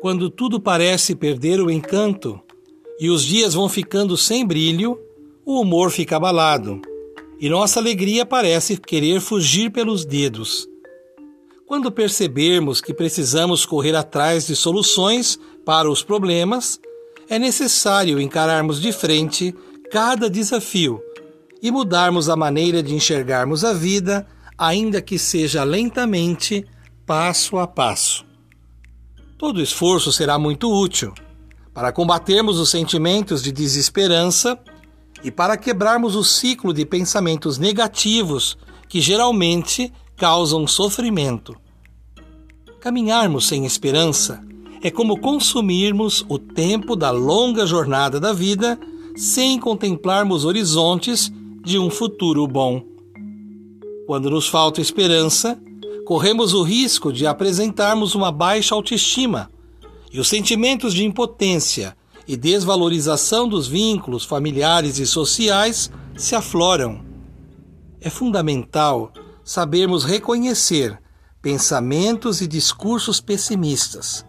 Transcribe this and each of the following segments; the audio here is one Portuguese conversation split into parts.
Quando tudo parece perder o encanto e os dias vão ficando sem brilho, o humor fica abalado e nossa alegria parece querer fugir pelos dedos. Quando percebermos que precisamos correr atrás de soluções para os problemas, é necessário encararmos de frente cada desafio e mudarmos a maneira de enxergarmos a vida, ainda que seja lentamente, passo a passo. Todo esforço será muito útil para combatermos os sentimentos de desesperança e para quebrarmos o ciclo de pensamentos negativos que geralmente causam sofrimento. Caminharmos sem esperança é como consumirmos o tempo da longa jornada da vida sem contemplarmos horizontes de um futuro bom. Quando nos falta esperança, corremos o risco de apresentarmos uma baixa autoestima e os sentimentos de impotência e desvalorização dos vínculos familiares e sociais se afloram. É fundamental sabermos reconhecer pensamentos e discursos pessimistas.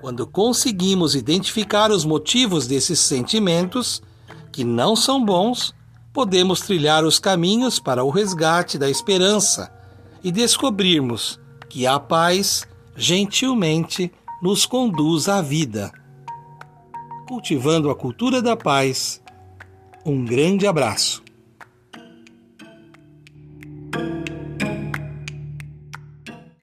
Quando conseguimos identificar os motivos desses sentimentos, que não são bons, podemos trilhar os caminhos para o resgate da esperança e descobrirmos que a paz gentilmente nos conduz à vida cultivando a cultura da paz. Um grande abraço.